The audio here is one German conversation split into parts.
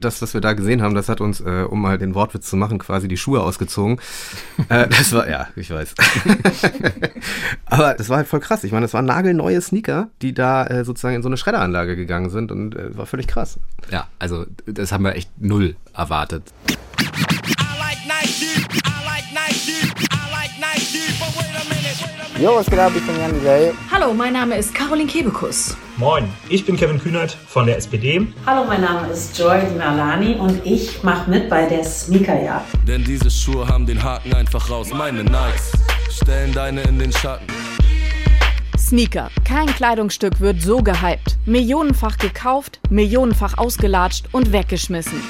Das, was wir da gesehen haben, das hat uns, äh, um mal den Wortwitz zu machen, quasi die Schuhe ausgezogen. äh, das war, ja, ich weiß. Aber das war halt voll krass. Ich meine, das waren nagelneue Sneaker, die da äh, sozusagen in so eine Schredderanlage gegangen sind und äh, war völlig krass. Ja, also das haben wir echt null erwartet. Jo, was geht ab? Ich bin Jan Delay. Hallo, mein Name ist Caroline Kebekus. Moin, ich bin Kevin Kühnert von der SPD. Hallo, mein Name ist Joy Nalani und ich mache mit bei der Sneakerjagd. Denn diese Schuhe haben den Haken einfach raus. Meine Nikes stellen deine in den Schatten. Sneaker. Kein Kleidungsstück wird so gehypt. Millionenfach gekauft, millionenfach ausgelatscht und weggeschmissen.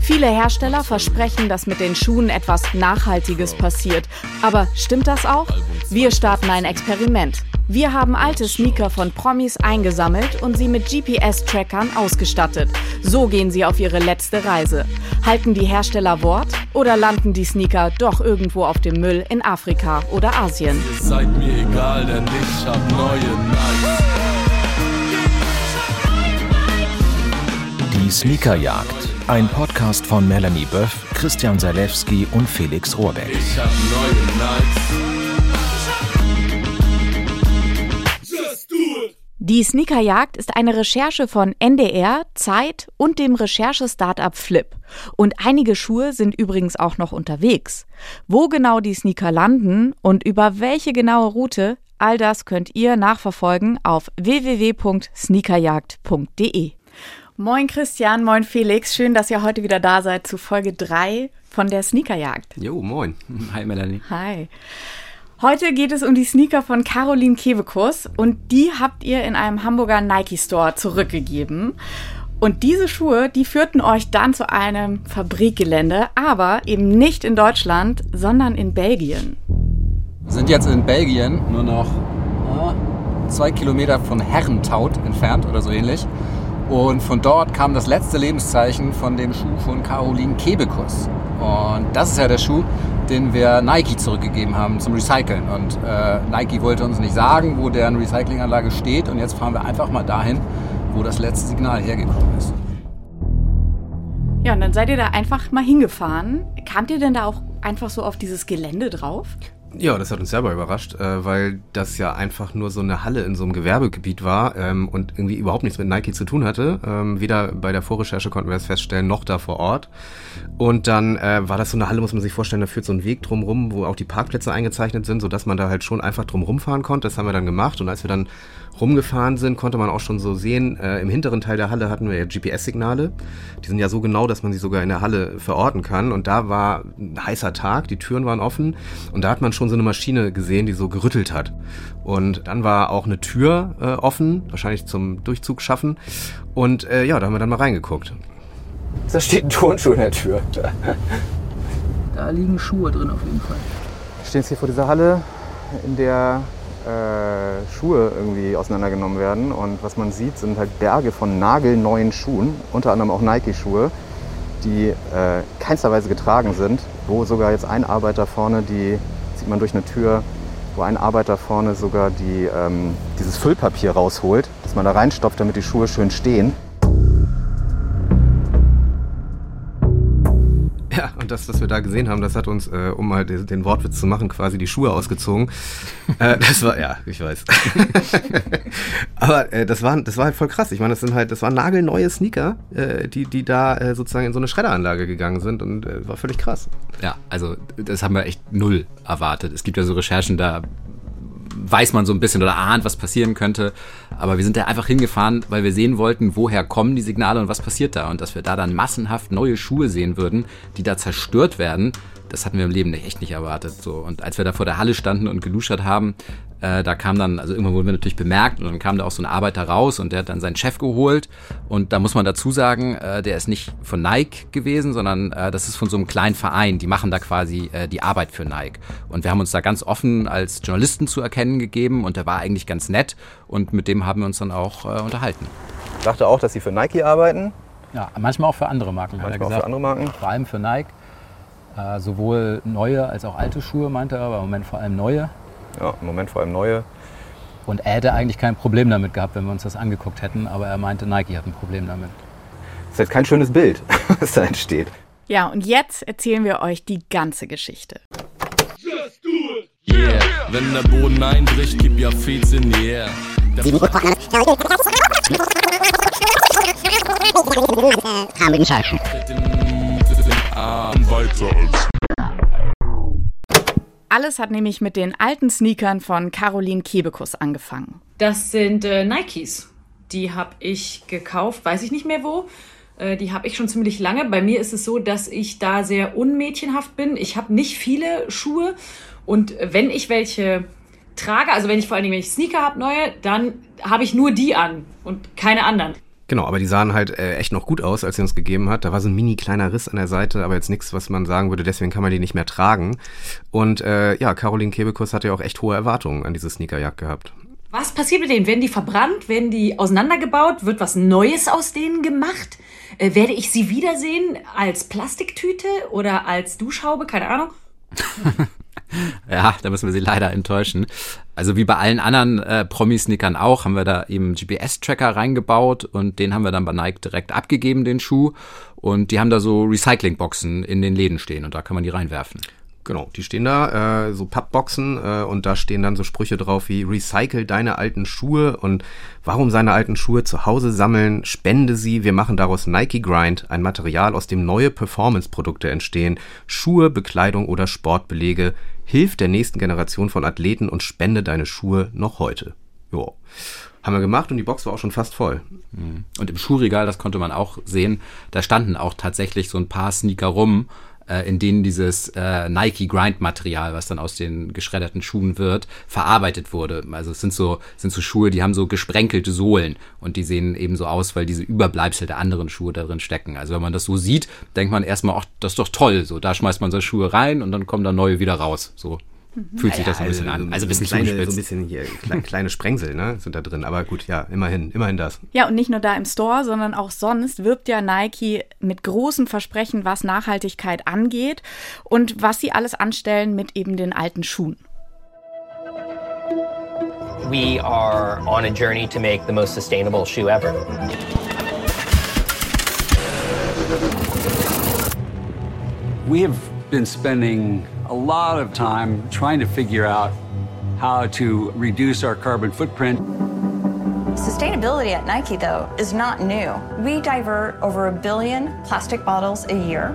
Viele Hersteller versprechen, dass mit den Schuhen etwas Nachhaltiges passiert. Aber stimmt das auch? Wir starten ein Experiment. Wir haben alte Sneaker von Promis eingesammelt und sie mit GPS-Trackern ausgestattet. So gehen sie auf ihre letzte Reise. Halten die Hersteller Wort oder landen die Sneaker doch irgendwo auf dem Müll in Afrika oder Asien? Seid mir egal, denn ich hab neue Nikes. Die Sneakerjagd. Ein Podcast von Melanie Böff, Christian Salewski und Felix Rohrbeck. Ich hab neue. Die Sneakerjagd ist eine Recherche von NDR, Zeit und dem Recherche-Startup Flip. Und einige Schuhe sind übrigens auch noch unterwegs. Wo genau die Sneaker landen und über welche genaue Route, all das könnt ihr nachverfolgen auf www.sneakerjagd.de. Moin Christian, moin Felix, schön, dass ihr heute wieder da seid zu Folge 3 von der Sneakerjagd. Jo, moin. Hi Melanie. Hi. Heute geht es um die Sneaker von Caroline Kebekus und die habt ihr in einem Hamburger Nike Store zurückgegeben. Und diese Schuhe, die führten euch dann zu einem Fabrikgelände, aber eben nicht in Deutschland, sondern in Belgien. Wir sind jetzt in Belgien, nur noch äh, zwei Kilometer von Herrentaut entfernt oder so ähnlich. Und von dort kam das letzte Lebenszeichen von dem Schuh von Caroline Kebekus. Und das ist ja der Schuh, den wir Nike zurückgegeben haben zum Recyceln. Und äh, Nike wollte uns nicht sagen, wo deren Recyclinganlage steht. Und jetzt fahren wir einfach mal dahin, wo das letzte Signal hergekommen ist. Ja, und dann seid ihr da einfach mal hingefahren. Kamt ihr denn da auch einfach so auf dieses Gelände drauf? Ja, das hat uns selber überrascht, äh, weil das ja einfach nur so eine Halle in so einem Gewerbegebiet war ähm, und irgendwie überhaupt nichts mit Nike zu tun hatte. Ähm, weder bei der Vorrecherche konnten wir das feststellen, noch da vor Ort. Und dann äh, war das so eine Halle, muss man sich vorstellen, da führt so ein Weg drumrum, wo auch die Parkplätze eingezeichnet sind, sodass man da halt schon einfach drum rumfahren konnte. Das haben wir dann gemacht und als wir dann rumgefahren sind, konnte man auch schon so sehen, äh, im hinteren Teil der Halle hatten wir ja GPS-Signale. Die sind ja so genau, dass man sie sogar in der Halle verorten kann. Und da war ein heißer Tag, die Türen waren offen und da hat man schon so eine Maschine gesehen, die so gerüttelt hat. Und dann war auch eine Tür äh, offen, wahrscheinlich zum Durchzug schaffen. Und äh, ja, da haben wir dann mal reingeguckt. Da steht ein Turnschuh in der Tür. Da liegen Schuhe drin auf jeden Fall. Wir stehen jetzt hier vor dieser Halle, in der äh, Schuhe irgendwie auseinandergenommen werden. Und was man sieht, sind halt Berge von nagelneuen Schuhen, unter anderem auch Nike-Schuhe, die äh, keinster getragen sind, wo sogar jetzt ein Arbeiter vorne, die sieht man durch eine Tür, wo ein Arbeiter vorne sogar die, ähm, dieses Füllpapier rausholt, das man da reinstopft, damit die Schuhe schön stehen. Das, was wir da gesehen haben, das hat uns, äh, um mal den, den Wortwitz zu machen, quasi die Schuhe ausgezogen. äh, das war, ja, ich weiß. Aber äh, das, war, das war halt voll krass. Ich meine, das sind halt, das waren nagelneue Sneaker, äh, die, die da äh, sozusagen in so eine Schredderanlage gegangen sind und äh, war völlig krass. Ja, also das haben wir echt null erwartet. Es gibt ja so Recherchen, da weiß man so ein bisschen oder ahnt, was passieren könnte. Aber wir sind da einfach hingefahren, weil wir sehen wollten, woher kommen die Signale und was passiert da. Und dass wir da dann massenhaft neue Schuhe sehen würden, die da zerstört werden, das hatten wir im Leben echt nicht erwartet. So. Und als wir da vor der Halle standen und geluschert haben, äh, da kam dann, also irgendwann wurden wir natürlich bemerkt und dann kam da auch so ein Arbeiter raus und der hat dann seinen Chef geholt. Und da muss man dazu sagen, äh, der ist nicht von Nike gewesen, sondern äh, das ist von so einem kleinen Verein. Die machen da quasi äh, die Arbeit für Nike. Und wir haben uns da ganz offen als Journalisten zu erkennen gegeben und der war eigentlich ganz nett und mit dem haben wir uns dann auch äh, unterhalten. Ich dachte auch, dass sie für Nike arbeiten. Ja, manchmal auch für andere Marken, hat er Manchmal auch gesagt. für andere Marken. Vor allem für Nike. Äh, sowohl neue als auch alte Schuhe, meinte er, aber im Moment vor allem neue. Ja, im Moment vor allem neue. Und er hätte eigentlich kein Problem damit gehabt, wenn wir uns das angeguckt hätten, aber er meinte, Nike hat ein Problem damit. ist halt kein schönes Bild, was da entsteht. Ja, und jetzt erzählen wir euch die ganze Geschichte. Yeah, wenn der Boden einbricht, gib ja Feeds in die Air. Alles hat nämlich mit den alten Sneakern von Caroline Kebekus angefangen. Das sind äh, Nikes. Die habe ich gekauft, weiß ich nicht mehr wo. Äh, die habe ich schon ziemlich lange. Bei mir ist es so, dass ich da sehr unmädchenhaft bin. Ich habe nicht viele Schuhe und wenn ich welche trage, also wenn ich vor allen Dingen, wenn ich Sneaker habe, neue, dann habe ich nur die an und keine anderen. Genau, aber die sahen halt äh, echt noch gut aus, als sie uns gegeben hat. Da war so ein mini kleiner Riss an der Seite, aber jetzt nichts, was man sagen würde, deswegen kann man die nicht mehr tragen. Und äh, ja, Caroline Kebekus hatte ja auch echt hohe Erwartungen an diese Sneakerjagd gehabt. Was passiert mit denen? Werden die verbrannt? Werden die auseinandergebaut? Wird was Neues aus denen gemacht? Äh, werde ich sie wiedersehen als Plastiktüte oder als Duschhaube? Keine Ahnung. Ja, da müssen wir sie leider enttäuschen. Also wie bei allen anderen äh, Promi-Sneakern auch, haben wir da eben GPS-Tracker reingebaut und den haben wir dann bei Nike direkt abgegeben, den Schuh. Und die haben da so Recyclingboxen in den Läden stehen und da kann man die reinwerfen. Genau, die stehen da, äh, so Pappboxen äh, und da stehen dann so Sprüche drauf wie Recycle deine alten Schuhe und warum seine alten Schuhe zu Hause sammeln, spende sie, wir machen daraus Nike Grind, ein Material, aus dem neue Performance-Produkte entstehen, Schuhe, Bekleidung oder Sportbelege, hilf der nächsten Generation von Athleten und spende deine Schuhe noch heute. Jo. Haben wir gemacht und die Box war auch schon fast voll. Und im Schuhregal, das konnte man auch sehen, da standen auch tatsächlich so ein paar Sneaker rum, äh, in denen dieses äh, Nike Grind Material, was dann aus den geschredderten Schuhen wird, verarbeitet wurde. Also es sind so sind so Schuhe, die haben so gesprenkelte Sohlen und die sehen eben so aus, weil diese Überbleibsel der anderen Schuhe darin stecken. Also wenn man das so sieht, denkt man erstmal, ach, das ist doch toll. So, da schmeißt man so Schuhe rein und dann kommen da neue wieder raus. So fühlt sich das so ein bisschen an. Also ein bisschen kleine, so zugespitzt. ein bisschen hier kleine, kleine Sprengsel, ne, sind da drin. Aber gut, ja, immerhin, immerhin das. Ja, und nicht nur da im Store, sondern auch sonst wirbt ja Nike mit großen Versprechen, was Nachhaltigkeit angeht und was sie alles anstellen mit eben den alten Schuhen. We are on a journey to make the most sustainable shoe ever. We have been spending a lot of time trying to figure out how to reduce our carbon footprint. Sustainability at Nike, though, is not new. We divert over a billion plastic bottles a year.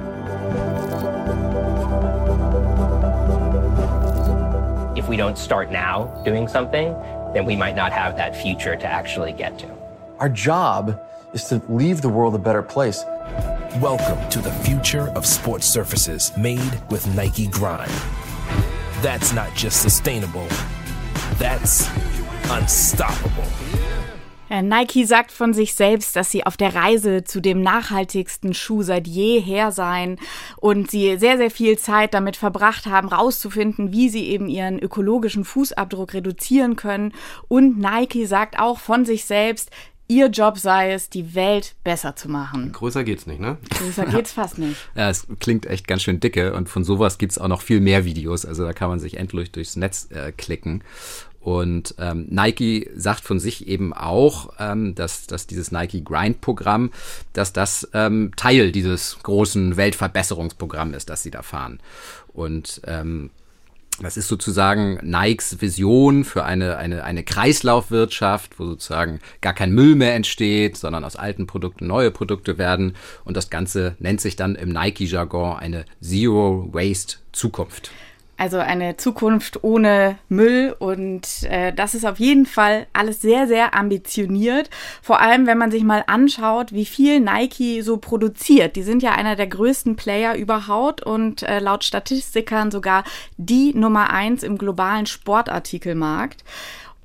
If we don't start now doing something, then we might not have that future to actually get to. Our job is to leave the world a better place. Welcome to the future of sports surfaces made with Nike Grind. That's not just sustainable, that's unstoppable. Ja, Nike sagt von sich selbst, dass sie auf der Reise zu dem nachhaltigsten Schuh seit jeher seien und sie sehr, sehr viel Zeit damit verbracht haben, rauszufinden, wie sie eben ihren ökologischen Fußabdruck reduzieren können. Und Nike sagt auch von sich selbst, ihr Job sei es, die Welt besser zu machen. Größer geht's nicht, ne? Größer geht's fast nicht. Ja, es klingt echt ganz schön dicke und von sowas gibt's auch noch viel mehr Videos. Also da kann man sich endlich durchs Netz äh, klicken. Und ähm, Nike sagt von sich eben auch, ähm, dass, dass dieses Nike Grind-Programm, dass das ähm, Teil dieses großen Weltverbesserungsprogramms ist, das sie da fahren. Und ähm, das ist sozusagen Nikes Vision für eine, eine, eine Kreislaufwirtschaft, wo sozusagen gar kein Müll mehr entsteht, sondern aus alten Produkten neue Produkte werden. Und das Ganze nennt sich dann im Nike-Jargon eine Zero Waste Zukunft. Also eine Zukunft ohne Müll und äh, das ist auf jeden Fall alles sehr, sehr ambitioniert. Vor allem, wenn man sich mal anschaut, wie viel Nike so produziert. Die sind ja einer der größten Player überhaupt und äh, laut Statistikern sogar die Nummer eins im globalen Sportartikelmarkt.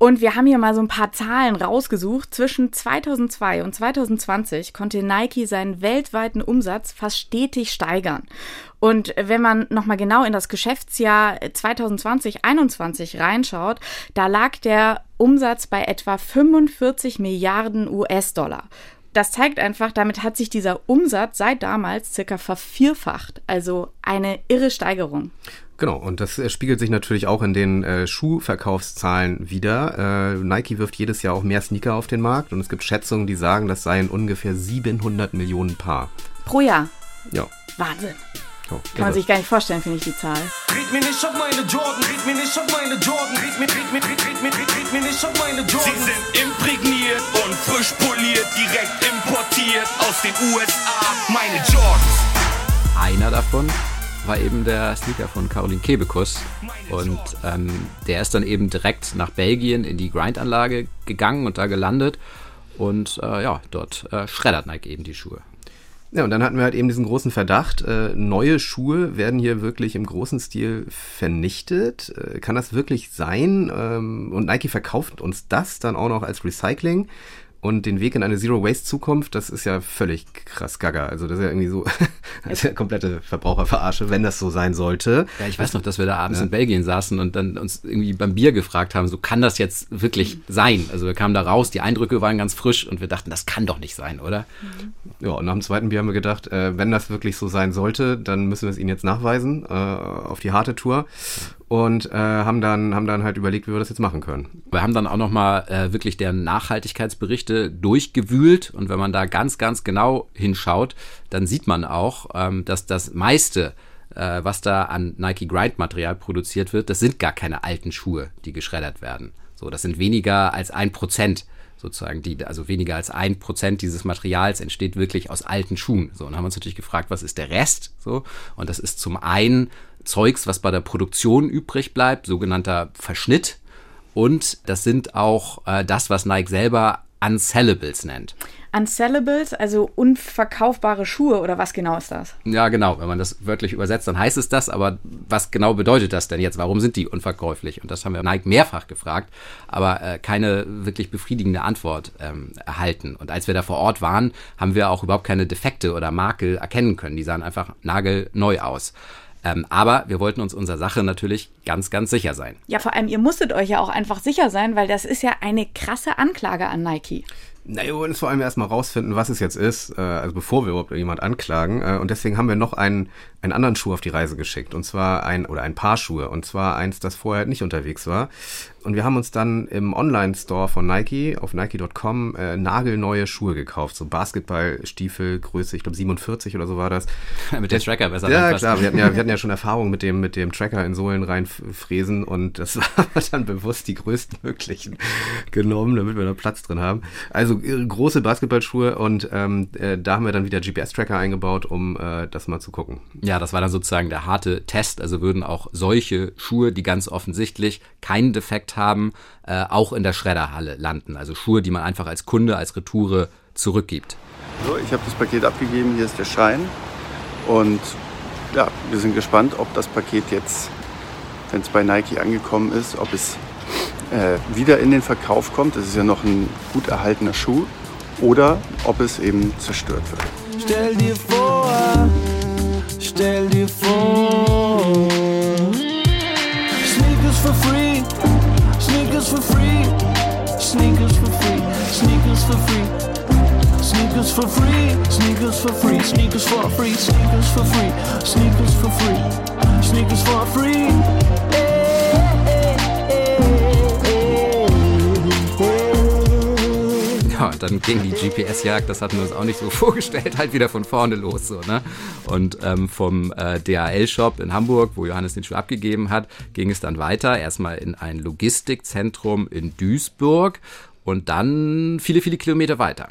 Und wir haben hier mal so ein paar Zahlen rausgesucht. Zwischen 2002 und 2020 konnte Nike seinen weltweiten Umsatz fast stetig steigern. Und wenn man nochmal genau in das Geschäftsjahr 2020-21 reinschaut, da lag der Umsatz bei etwa 45 Milliarden US-Dollar. Das zeigt einfach, damit hat sich dieser Umsatz seit damals circa vervierfacht. Also eine irre Steigerung. Genau, und das äh, spiegelt sich natürlich auch in den äh, Schuhverkaufszahlen wieder. Äh, Nike wirft jedes Jahr auch mehr Sneaker auf den Markt und es gibt Schätzungen, die sagen, das seien ungefähr 700 Millionen Paar. Pro Jahr. Ja. Wahnsinn. So, Kann man sich gar nicht vorstellen, finde ich, die Zahl. Red mir nicht auf meine Jordan, red mir nicht auf meine Jordan, red mir, red mir, red, red mir, red, red mir nicht auf meine Jordan. Sie sind imprägniert und frisch poliert, direkt importiert aus den USA. Meine Jordans. Einer davon war eben der Sneaker von Caroline Kebekus. Und ähm, der ist dann eben direkt nach Belgien in die Grindanlage gegangen und da gelandet. Und äh, ja, dort äh, schreddert Nike eben die Schuhe. Ja, und dann hatten wir halt eben diesen großen Verdacht, äh, neue Schuhe werden hier wirklich im großen Stil vernichtet. Äh, kann das wirklich sein? Ähm, und Nike verkauft uns das dann auch noch als Recycling. Und den Weg in eine Zero-Waste-Zukunft, das ist ja völlig krass gaga. Also das ist ja irgendwie so ja komplette Verbraucherverarsche, wenn das so sein sollte. Ja, ich weiß noch, dass wir da abends Ja. in Belgien saßen und dann uns irgendwie beim Bier gefragt haben, so kann das jetzt wirklich sein? Also wir kamen da raus, die Eindrücke waren ganz frisch und wir dachten, das kann doch nicht sein, oder? Ja, und nach dem zweiten Bier haben wir gedacht, äh, wenn das wirklich so sein sollte, dann müssen wir es ihnen jetzt nachweisen äh, auf die harte Tour. Und äh, haben, dann, haben dann halt überlegt, wie wir das jetzt machen können. Wir haben dann auch nochmal äh, wirklich deren Nachhaltigkeitsberichte durchgewühlt und wenn man da ganz, ganz genau hinschaut, dann sieht man auch, ähm, dass das meiste, äh, was da an Nike Grind Material produziert wird, das sind gar keine alten Schuhe, die geschreddert werden. So, das sind weniger als ein Prozent sozusagen, die, also weniger als ein Prozent dieses Materials entsteht wirklich aus alten Schuhen. So, und haben uns natürlich gefragt, was ist der Rest? So, und das ist zum einen Zeugs, was bei der Produktion übrig bleibt, sogenannter Verschnitt. Und das sind auch äh, das, was Nike selber Unsellables nennt. Unsellables, also unverkaufbare Schuhe oder was genau ist das? Ja, genau. Wenn man das wörtlich übersetzt, dann heißt es das. Aber was genau bedeutet das denn jetzt? Warum sind die unverkäuflich? Und das haben wir Nike mehrfach gefragt, aber äh, keine wirklich befriedigende Antwort ähm, erhalten. Und als wir da vor Ort waren, haben wir auch überhaupt keine Defekte oder Makel erkennen können. Die sahen einfach nagelneu aus. Ähm, aber wir wollten uns unserer Sache natürlich ganz, ganz sicher sein. Ja, vor allem, ihr musstet euch ja auch einfach sicher sein, weil das ist ja eine krasse Anklage an Nike. Na, wir wollen es vor allem erstmal rausfinden, was es jetzt ist, äh, also bevor wir überhaupt jemand anklagen. Äh, und deswegen haben wir noch einen, einen anderen Schuh auf die Reise geschickt. Und zwar ein, oder ein paar Schuhe. Und zwar eins, das vorher nicht unterwegs war. Und wir haben uns dann im Online-Store von Nike auf Nike.com äh, nagelneue Schuhe gekauft. So Basketballstiefel, Größe, ich glaube 47 oder so war das. Mit dem Tracker besser Ja, klar. Wir hatten ja, wir hatten ja schon Erfahrung mit dem, mit dem Tracker in Sohlen reinfräsen. Und das war dann bewusst die größtmöglichen genommen, damit wir da Platz drin haben. Also äh, große Basketballschuhe und ähm, äh, da haben wir dann wieder GPS-Tracker eingebaut, um äh, das mal zu gucken. Ja, das war dann sozusagen der harte Test. Also würden auch solche Schuhe, die ganz offensichtlich keinen Defekt haben, äh, auch in der Schredderhalle landen. Also Schuhe, die man einfach als Kunde, als Retoure zurückgibt. So, ich habe das Paket abgegeben, hier ist der Schein. Und ja, wir sind gespannt, ob das Paket jetzt, wenn es bei Nike angekommen ist, ob es äh, wieder in den Verkauf kommt. Das ist ja noch ein gut erhaltener Schuh. Oder ob es eben zerstört wird. Stell dir vor, stell dir vor. Sneakers for free, sneakers for free, sneakers for free, sneakers for free. Sneakers for free, sneakers for free, sneakers for free, sneakers for free, sneakers for free, sneakers for free. Ja, und dann ging die GPS-Jagd, das hatten wir uns auch nicht so vorgestellt, halt wieder von vorne los. So, ne? Und ähm, vom äh, DHL-Shop in Hamburg, wo Johannes den Schuh abgegeben hat, ging es dann weiter. Erstmal in ein Logistikzentrum in Duisburg und dann viele, viele Kilometer weiter.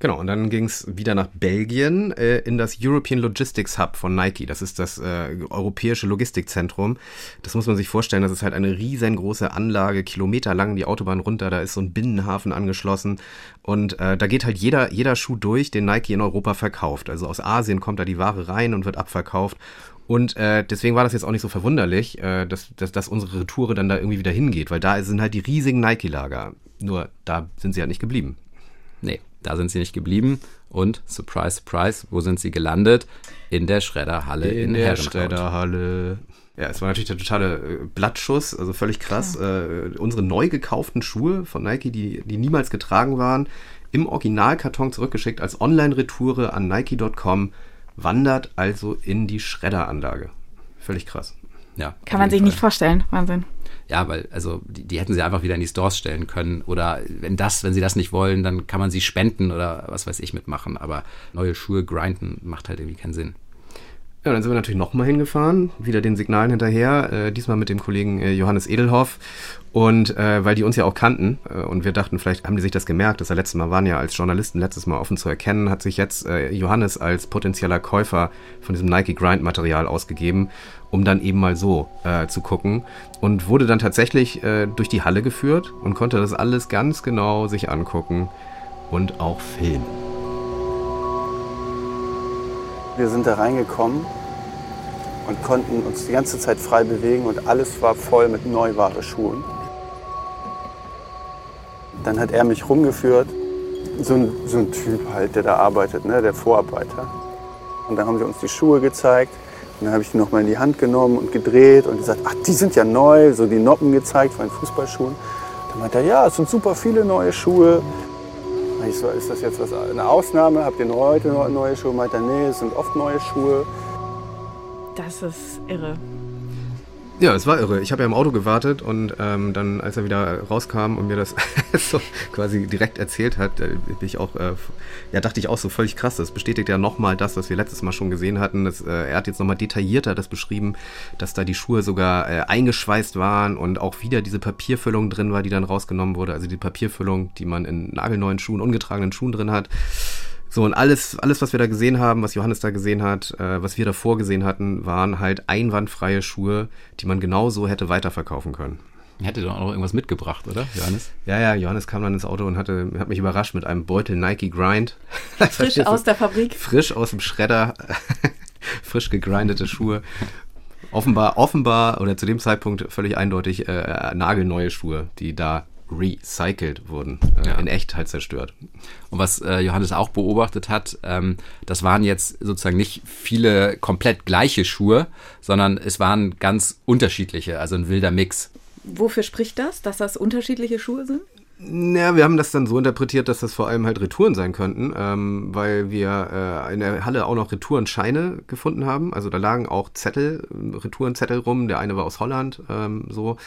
Genau, und dann ging es wieder nach Belgien äh, in das European Logistics Hub von Nike. Das ist das äh, europäische Logistikzentrum. Das muss man sich vorstellen, das ist halt eine riesengroße Anlage, kilometerlang die Autobahn runter, da ist so ein Binnenhafen angeschlossen. Und äh, da geht halt jeder, jeder Schuh durch, den Nike in Europa verkauft. Also aus Asien kommt da die Ware rein und wird abverkauft. Und äh, deswegen war das jetzt auch nicht so verwunderlich, äh, dass, dass, dass unsere Retoure dann da irgendwie wieder hingeht, weil da sind halt die riesigen Nike-Lager. Nur da sind sie halt nicht geblieben. Nee, da sind sie nicht geblieben. Und, surprise, surprise, wo sind sie gelandet? In der Schredderhalle in, in der. Schredderhalle. Ja, es war natürlich der totale äh, Blattschuss, also völlig krass. Äh, unsere neu gekauften Schuhe von Nike, die, die niemals getragen waren, im Originalkarton zurückgeschickt als Online-Retoure an Nike.com, wandert also in die Schredderanlage. Völlig krass. Ja, Kann man sich nicht vorstellen. Wahnsinn. Ja, weil, also, die, die hätten sie einfach wieder in die Stores stellen können. Oder wenn das, wenn sie das nicht wollen, dann kann man sie spenden oder was weiß ich mitmachen. Aber neue Schuhe grinden macht halt irgendwie keinen Sinn. Ja, dann sind wir natürlich nochmal hingefahren, wieder den Signalen hinterher, äh, diesmal mit dem Kollegen äh, Johannes Edelhoff. Und äh, weil die uns ja auch kannten äh, und wir dachten, vielleicht haben die sich das gemerkt, dass wir letztes Mal waren ja als Journalisten letztes Mal offen zu erkennen, hat sich jetzt äh, Johannes als potenzieller Käufer von diesem Nike Grind Material ausgegeben, um dann eben mal so äh, zu gucken und wurde dann tatsächlich durch die Halle geführt und konnte das alles ganz genau sich angucken und auch filmen. Wir sind da reingekommen und konnten uns die ganze Zeit frei bewegen und alles war voll mit Neuware Schuhen. Dann hat er mich rumgeführt, so ein, so ein Typ halt, der da arbeitet, ne, der Vorarbeiter. Und dann haben sie uns die Schuhe gezeigt und dann habe ich die nochmal in die Hand genommen und gedreht und gesagt, ach, die sind ja neu, so die Noppen gezeigt von den Fußballschuhen. Dann meinte er, ja, es sind super viele neue Schuhe. Ich so, ist das jetzt was, eine Ausnahme? Habt ihr heute neue Schuhe? Meint er, nee, es sind oft neue Schuhe. Das ist irre. Ja, es war irre. Ich habe ja im Auto gewartet und ähm, dann, als er wieder rauskam und mir das so quasi direkt erzählt hat, äh, bin ich auch, äh, ja, dachte ich auch so völlig krass. Das bestätigt ja nochmal das, was wir letztes Mal schon gesehen hatten. Das, äh, er hat jetzt nochmal detaillierter das beschrieben, dass da die Schuhe sogar äh, eingeschweißt waren und auch wieder diese Papierfüllung drin war, die dann rausgenommen wurde. Also die Papierfüllung, die man in nagelneuen Schuhen, ungetragenen Schuhen drin hat. So, und alles, alles, was wir da gesehen haben, was Johannes da gesehen hat, äh, was wir davor gesehen hatten, waren halt einwandfreie Schuhe, die man genauso hätte weiterverkaufen können. Hätte doch auch noch irgendwas mitgebracht, oder, Johannes? Ja, ja, Johannes kam dann ins Auto und hatte, hat mich überrascht mit einem Beutel Nike Grind. Frisch aus der Fabrik. Frisch aus dem Schredder. frisch gegrindete Schuhe. Offenbar, offenbar, oder zu dem Zeitpunkt völlig eindeutig äh, nagelneue Schuhe, die da recycelt wurden, äh, Ja. in echt halt zerstört. Und was äh, Johannes auch beobachtet hat, ähm, das waren jetzt sozusagen nicht viele komplett gleiche Schuhe, sondern es waren ganz unterschiedliche, also ein wilder Mix. Wofür spricht das, dass das unterschiedliche Schuhe sind? Ja, wir haben das dann so interpretiert, dass das vor allem halt Retouren sein könnten, ähm, weil wir äh, in der Halle auch noch Retourenscheine gefunden haben. Also da lagen auch Zettel, Retourenzettel rum. Der eine war aus Holland, ähm, so.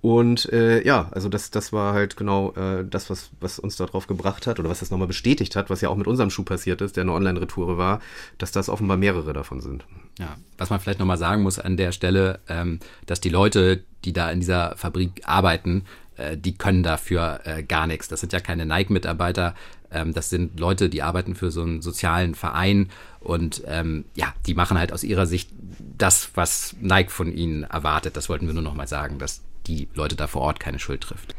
Und äh, ja, also das, das war halt genau äh, das, was, was uns darauf gebracht hat oder was das nochmal bestätigt hat, was ja auch mit unserem Schuh passiert ist, der eine Online-Retoure war, dass das offenbar mehrere davon sind. Ja, was man vielleicht nochmal sagen muss an der Stelle, ähm, dass die Leute, die da in dieser Fabrik arbeiten, äh, die können dafür äh, gar nichts. Das sind ja keine Nike-Mitarbeiter, ähm, das sind Leute, die arbeiten für so einen sozialen Verein und ähm, ja, die machen halt aus ihrer Sicht das, was Nike von ihnen erwartet. Das wollten wir nur nochmal sagen, dass die Leute da vor Ort keine Schuld trifft.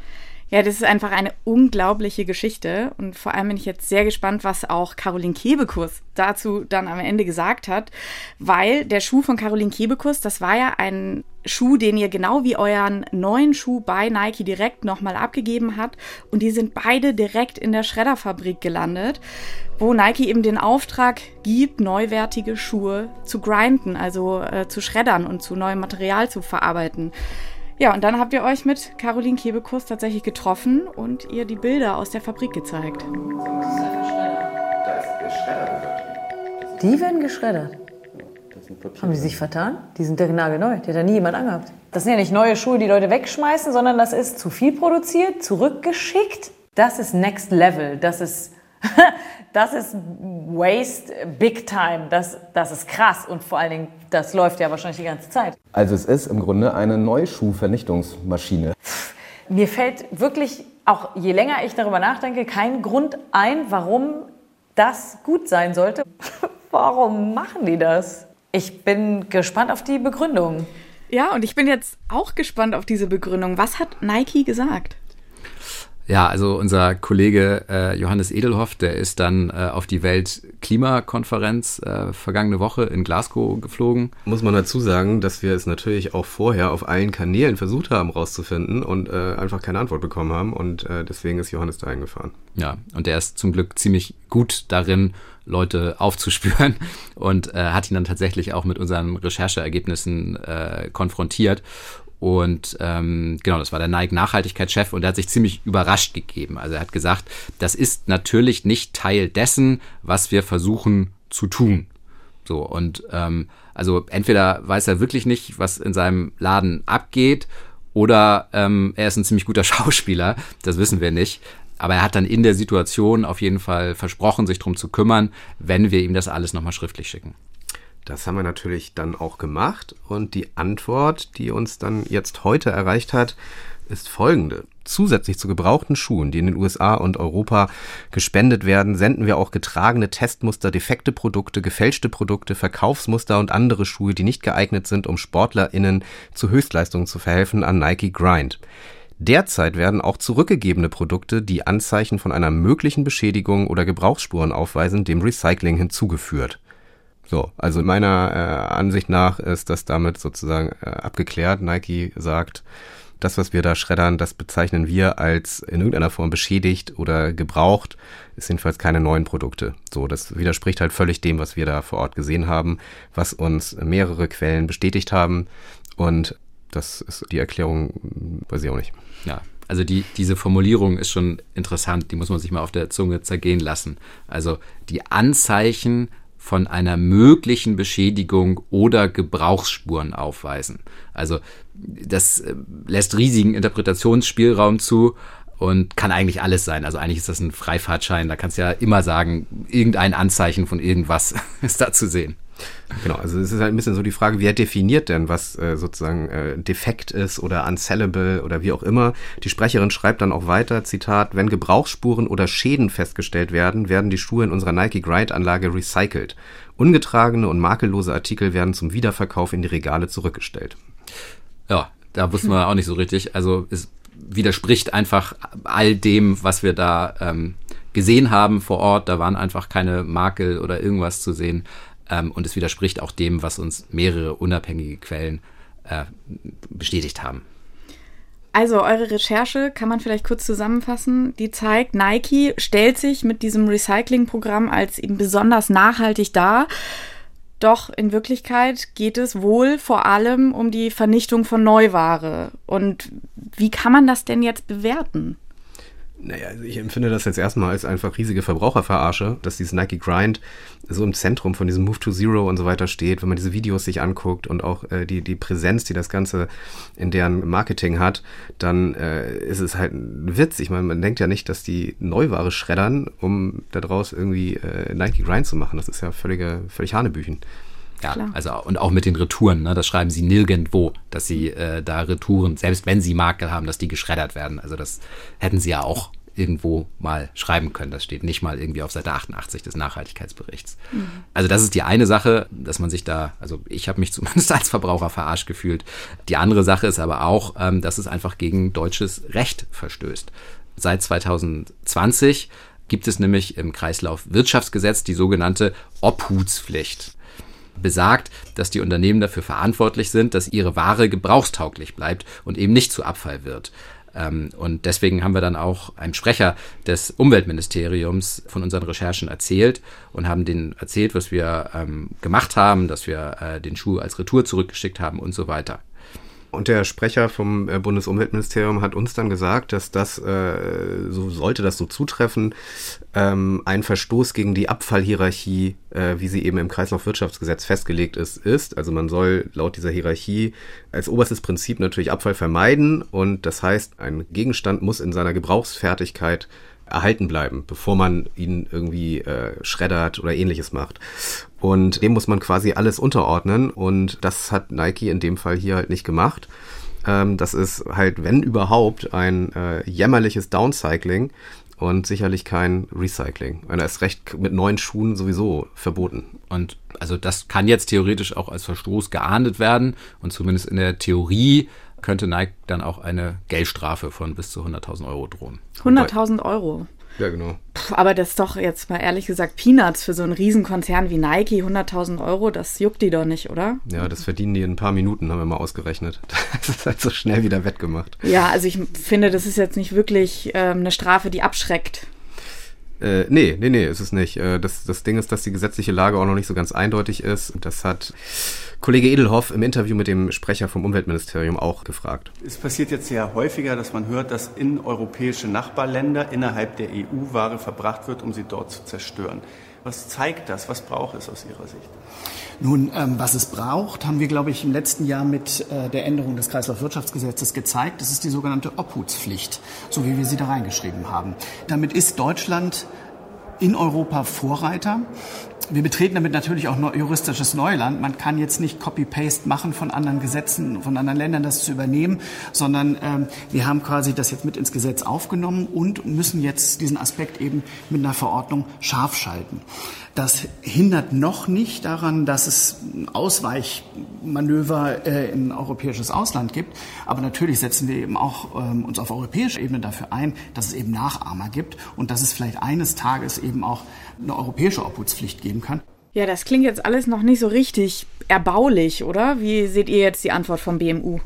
Ja, das ist einfach eine unglaubliche Geschichte und vor allem bin ich jetzt sehr gespannt, was auch Caroline Kebekus dazu dann am Ende gesagt hat, weil der Schuh von Caroline Kebekus, das war ja ein Schuh, den ihr genau wie euren neuen Schuh bei Nike direkt nochmal abgegeben hat und die sind beide direkt in der Schredderfabrik gelandet, wo Nike eben den Auftrag gibt, neuwertige Schuhe zu grinden, also äh, zu schreddern und zu neuem Material zu verarbeiten. Ja, und dann habt ihr euch mit Caroline Kebekus tatsächlich getroffen und ihr die Bilder aus der Fabrik gezeigt. Die werden geschreddert. Haben die sich vertan? Die sind ja nagelneu. Die hat ja nie jemand angehabt. Das sind ja nicht neue Schuhe, die Leute wegschmeißen, sondern das ist zu viel produziert, zurückgeschickt. Das ist Next Level. Das ist, das ist Waste Big Time. Das, das ist krass. Und vor allen Dingen, das läuft ja wahrscheinlich die ganze Zeit. Also es ist im Grunde eine Neuschuhvernichtungsmaschine. Mir fällt wirklich, auch je länger ich darüber nachdenke, kein Grund ein, warum das gut sein sollte. warum machen die das? Ich bin gespannt auf die Begründung. Ja, und ich bin jetzt auch gespannt auf diese Begründung. Was hat Nike gesagt? Ja, also unser Kollege äh, Johannes Edelhoff, der ist dann äh, auf die Weltklimakonferenz äh, vergangene Woche in Glasgow geflogen. Muss man dazu sagen, dass wir es natürlich auch vorher auf allen Kanälen versucht haben rauszufinden und äh, einfach keine Antwort bekommen haben und äh, deswegen ist Johannes da eingefahren. Ja, und der ist zum Glück ziemlich gut darin, Leute aufzuspüren und äh, hat ihn dann tatsächlich auch mit unseren Rechercheergebnissen äh, konfrontiert. Und ähm, genau, das war der Nike Nachhaltigkeitschef und der hat sich ziemlich überrascht gegeben. Also er hat gesagt, das ist natürlich nicht Teil dessen, was wir versuchen zu tun. So, und ähm, also entweder weiß er wirklich nicht, was in seinem Laden abgeht, oder ähm, er ist ein ziemlich guter Schauspieler, das wissen wir nicht. Aber er hat dann in der Situation auf jeden Fall versprochen, sich drum zu kümmern, wenn wir ihm das alles nochmal schriftlich schicken. Das haben wir natürlich dann auch gemacht und die Antwort, die uns dann jetzt heute erreicht hat, ist folgende. Zusätzlich zu gebrauchten Schuhen, die in den USA und Europa gespendet werden, senden wir auch getragene Testmuster, defekte Produkte, gefälschte Produkte, Verkaufsmuster und andere Schuhe, die nicht geeignet sind, um SportlerInnen zu Höchstleistungen zu verhelfen, an Nike Grind. Derzeit werden auch zurückgegebene Produkte, die Anzeichen von einer möglichen Beschädigung oder Gebrauchsspuren aufweisen, dem Recycling hinzugeführt. So, also meiner äh, Ansicht nach ist das damit sozusagen äh, abgeklärt. Nike sagt, das, was wir da schreddern, das bezeichnen wir als in irgendeiner Form beschädigt oder gebraucht. Sind jedenfalls keine neuen Produkte. So, das widerspricht halt völlig dem, was wir da vor Ort gesehen haben, was uns mehrere Quellen bestätigt haben. Und das ist die Erklärung, weiß ich auch nicht. Ja, also die, diese Formulierung ist schon interessant, die muss man sich mal auf der Zunge zergehen lassen. Also die Anzeichen von einer möglichen Beschädigung oder Gebrauchsspuren aufweisen. Also das äh, lässt riesigen Interpretationsspielraum zu und kann eigentlich alles sein. Also eigentlich ist das ein Freifahrtschein. Da kannst du ja immer sagen, irgendein Anzeichen von irgendwas ist da zu sehen. Genau, also es ist halt ein bisschen so die Frage, wer definiert denn, was äh, sozusagen äh, defekt ist oder unsellable oder wie auch immer. Die Sprecherin schreibt dann auch weiter, Zitat, wenn Gebrauchsspuren oder Schäden festgestellt werden, werden die Schuhe in unserer Nike Grind Anlage recycelt. Ungetragene und makellose Artikel werden zum Wiederverkauf in die Regale zurückgestellt. Ja, da wussten wir auch nicht so richtig. Also es widerspricht einfach all dem, was wir da ähm, gesehen haben vor Ort. Da waren einfach keine Makel oder irgendwas zu sehen. Ähm, und es widerspricht auch dem, was uns mehrere unabhängige Quellen äh, bestätigt haben. Also eure Recherche kann man vielleicht kurz zusammenfassen. Die zeigt, Nike stellt sich mit diesem Recycling-Programm als eben besonders nachhaltig dar. Doch in Wirklichkeit geht es wohl vor allem um die Vernichtung von Neuware. Und wie kann man das denn jetzt bewerten? Naja, also ich empfinde das jetzt erstmal als einfach riesige Verbraucherverarsche, dass dieses Nike Grind so im Zentrum von diesem Move to Zero und so weiter steht, wenn man diese Videos sich anguckt und auch äh, die, die Präsenz, die das Ganze in deren Marketing hat, dann äh, ist es halt ein Witz. Ich meine, man denkt ja nicht, dass die Neuware schreddern, um daraus irgendwie äh, Nike Grind zu machen. Das ist ja völlige, völlig Hanebüchen. Ja, Klar. also und auch mit den Retouren, ne, das schreiben sie nirgendwo, dass sie äh, da Retouren, selbst wenn sie Makel haben, dass die geschreddert werden. Also das hätten sie ja auch irgendwo mal schreiben können. Das steht nicht mal irgendwie auf Seite 88 des Nachhaltigkeitsberichts. Mhm. Also das ist die eine Sache, dass man sich da, also ich habe mich zumindest als Verbraucher verarscht gefühlt. Die andere Sache ist aber auch, ähm, dass es einfach gegen deutsches Recht verstößt. Seit 2020 gibt es nämlich im Kreislaufwirtschaftsgesetz die sogenannte Obhutspflicht besagt, dass die Unternehmen dafür verantwortlich sind, dass ihre Ware gebrauchstauglich bleibt und eben nicht zu Abfall wird. Ähm, und deswegen haben wir dann auch einem Sprecher des Umweltministeriums von unseren Recherchen erzählt und haben denen erzählt, was wir ähm, gemacht haben, dass wir äh, den Schuh als Retour zurückgeschickt haben und so weiter. Und der Sprecher vom äh, Bundesumweltministerium hat uns dann gesagt, dass das, äh, so sollte das so zutreffen, ähm, ein Verstoß gegen die Abfallhierarchie, äh, wie sie eben im Kreislaufwirtschaftsgesetz festgelegt ist, ist. Also man soll laut dieser Hierarchie als oberstes Prinzip natürlich Abfall vermeiden und das heißt, ein Gegenstand muss in seiner Gebrauchsfertigkeit erhalten bleiben, bevor man ihn irgendwie äh, schreddert oder ähnliches macht. Und dem muss man quasi alles unterordnen und das hat Nike in dem Fall hier halt nicht gemacht. Ähm, das ist halt, wenn überhaupt, ein äh, jämmerliches Downcycling und sicherlich kein Recycling. Und er ist recht mit neuen Schuhen sowieso verboten. Und also das kann jetzt theoretisch auch als Verstoß geahndet werden und zumindest in der Theorie könnte Nike dann auch eine Geldstrafe von bis zu 100.000 Euro drohen. 100.000 Euro. Ja, genau. Puh, aber das ist doch jetzt mal ehrlich gesagt Peanuts für so einen Riesenkonzern wie Nike. 100.000 Euro, das juckt die doch nicht, oder? Ja, das verdienen die in ein paar Minuten, haben wir mal ausgerechnet. Das ist halt so schnell wieder wettgemacht. Ja, also ich finde, das ist jetzt nicht wirklich ähm, eine Strafe, die abschreckt. Äh, nee, nee, nee, ist es nicht. Äh, das, das Ding ist, dass die gesetzliche Lage auch noch nicht so ganz eindeutig ist. Das hat Kollege Edelhoff im Interview mit dem Sprecher vom Umweltministerium auch gefragt. Es passiert jetzt ja häufiger, dass man hört, dass in europäische Nachbarländer innerhalb der EU Ware verbracht wird, um sie dort zu zerstören. Was zeigt das? Was braucht es aus Ihrer Sicht? Nun, ähm, was es braucht, haben wir, glaube ich, im letzten Jahr mit äh, der Änderung des Kreislaufwirtschaftsgesetzes gezeigt. Das ist die sogenannte Obhutspflicht, so wie wir sie da reingeschrieben haben. Damit ist Deutschland in Europa Vorreiter. Wir betreten damit natürlich auch juristisches Neuland. Man kann jetzt nicht Copy-Paste machen von anderen Gesetzen, von anderen Ländern, das zu übernehmen, sondern ähm, wir haben quasi das jetzt mit ins Gesetz aufgenommen und müssen jetzt diesen Aspekt eben mit einer Verordnung scharf schalten. Das hindert noch nicht daran, dass es Ausweichmanöver äh, in europäisches Ausland gibt. Aber natürlich setzen wir eben auch ähm, uns auf europäischer Ebene dafür ein, dass es eben Nachahmer gibt und dass es vielleicht eines Tages eben auch eine europäische Obhutspflicht geben kann. Ja, das klingt jetzt alles noch nicht so richtig erbaulich, oder? Wie seht ihr jetzt die Antwort vom BMU?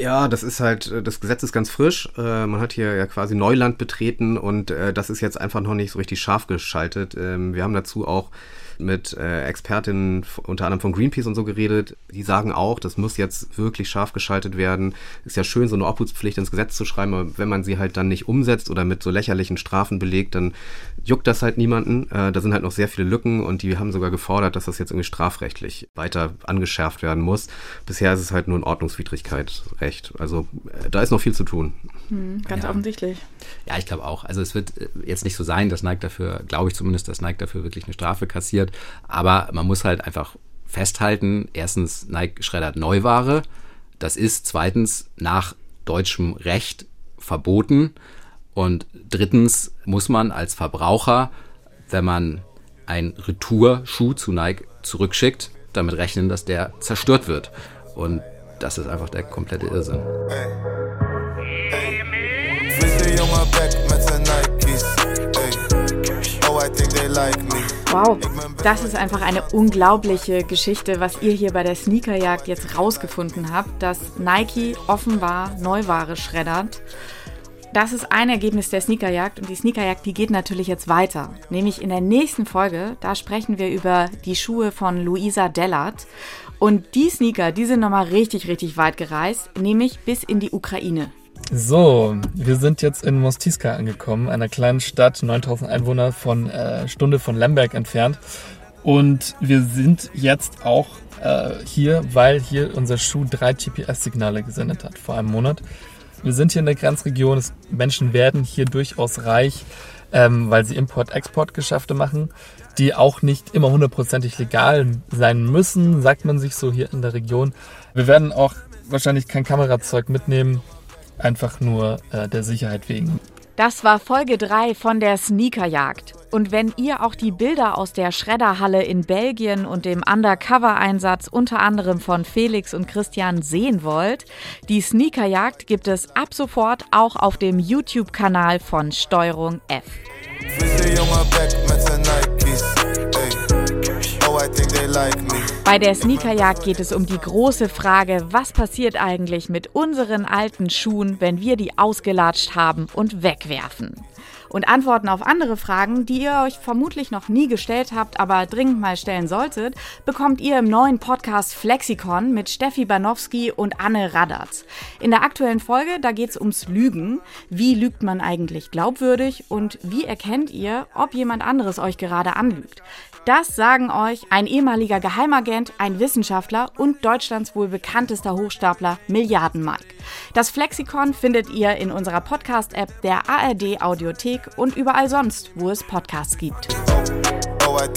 Ja, das ist halt, das Gesetz ist ganz frisch. Äh, man hat hier ja quasi Neuland betreten und äh, das ist jetzt einfach noch nicht so richtig scharf geschaltet. Ähm, wir haben dazu auch mit äh, Expertinnen unter anderem von Greenpeace und so geredet. Die sagen auch, das muss jetzt wirklich scharf geschaltet werden. Ist ja schön, so eine Obhutspflicht ins Gesetz zu schreiben, aber wenn man sie halt dann nicht umsetzt oder mit so lächerlichen Strafen belegt, dann juckt das halt niemanden. Äh, da sind halt noch sehr viele Lücken und die haben sogar gefordert, dass das jetzt irgendwie strafrechtlich weiter angeschärft werden muss. Bisher ist es halt nur ein Ordnungswidrigkeitsrecht. Also äh, da ist noch viel zu tun. Hm, ganz ja. offensichtlich. Ja, ich glaube auch. Also es wird äh, jetzt nicht so sein, dass Nike dafür, glaube ich zumindest, dass Nike dafür wirklich eine Strafe kassiert. Aber man muss halt einfach festhalten, erstens, Nike schreddert Neuware. Das ist zweitens nach deutschem Recht verboten. Und drittens muss man als Verbraucher, wenn man einen Retourschuh zu Nike zurückschickt, damit rechnen, dass der zerstört wird. Und das ist einfach der komplette Irrsinn. Wow, das ist einfach eine unglaubliche Geschichte, was ihr hier bei der Sneakerjagd jetzt rausgefunden habt, dass Nike offenbar Neuware schreddert. Das ist ein Ergebnis der Sneakerjagd und die Sneakerjagd, die geht natürlich jetzt weiter. Nämlich in der nächsten Folge, da sprechen wir über die Schuhe von Luisa Dellert. Und die Sneaker, die sind nochmal richtig, richtig weit gereist, nämlich bis in die Ukraine. So, wir sind jetzt in Mostiska angekommen, einer kleinen Stadt, 9000 Einwohner von äh, Stunde von Lemberg entfernt. Und wir sind jetzt auch äh, hier, weil hier unser Schuh drei GPS-Signale gesendet hat vor einem Monat. Wir sind hier in der Grenzregion. Menschen werden hier durchaus reich, ähm, weil sie Import-Export-Geschäfte machen, die auch nicht immer hundertprozentig legal sein müssen, sagt man sich so hier in der Region. Wir werden auch wahrscheinlich kein Kamerazeug mitnehmen, einfach nur äh, der Sicherheit wegen. Das war Folge 3 von der Sneakerjagd. Und wenn ihr auch die Bilder aus der Schredderhalle in Belgien und dem Undercover-Einsatz unter anderem von Felix und Christian sehen wollt, die Sneakerjagd gibt es ab sofort auch auf dem YouTube-Kanal von Steuerung F. Bei der Sneakerjagd geht es um die große Frage, was passiert eigentlich mit unseren alten Schuhen, wenn wir die ausgelatscht haben und wegwerfen. Und Antworten auf andere Fragen, die ihr euch vermutlich noch nie gestellt habt, aber dringend mal stellen solltet, bekommt ihr im neuen Podcast Flexikon mit Steffi Banowski und Anne Radatz. In der aktuellen Folge, da geht es ums Lügen. Wie lügt man eigentlich glaubwürdig und wie erkennt ihr, ob jemand anderes euch gerade anlügt? Das sagen euch ein ehemaliger Geheimagent, ein Wissenschaftler und Deutschlands wohl bekanntester Hochstapler Milliarden Mike. Das Flexikon findet ihr in unserer Podcast-App der ARD Audiothek und überall sonst, wo es Podcasts gibt. Oh, I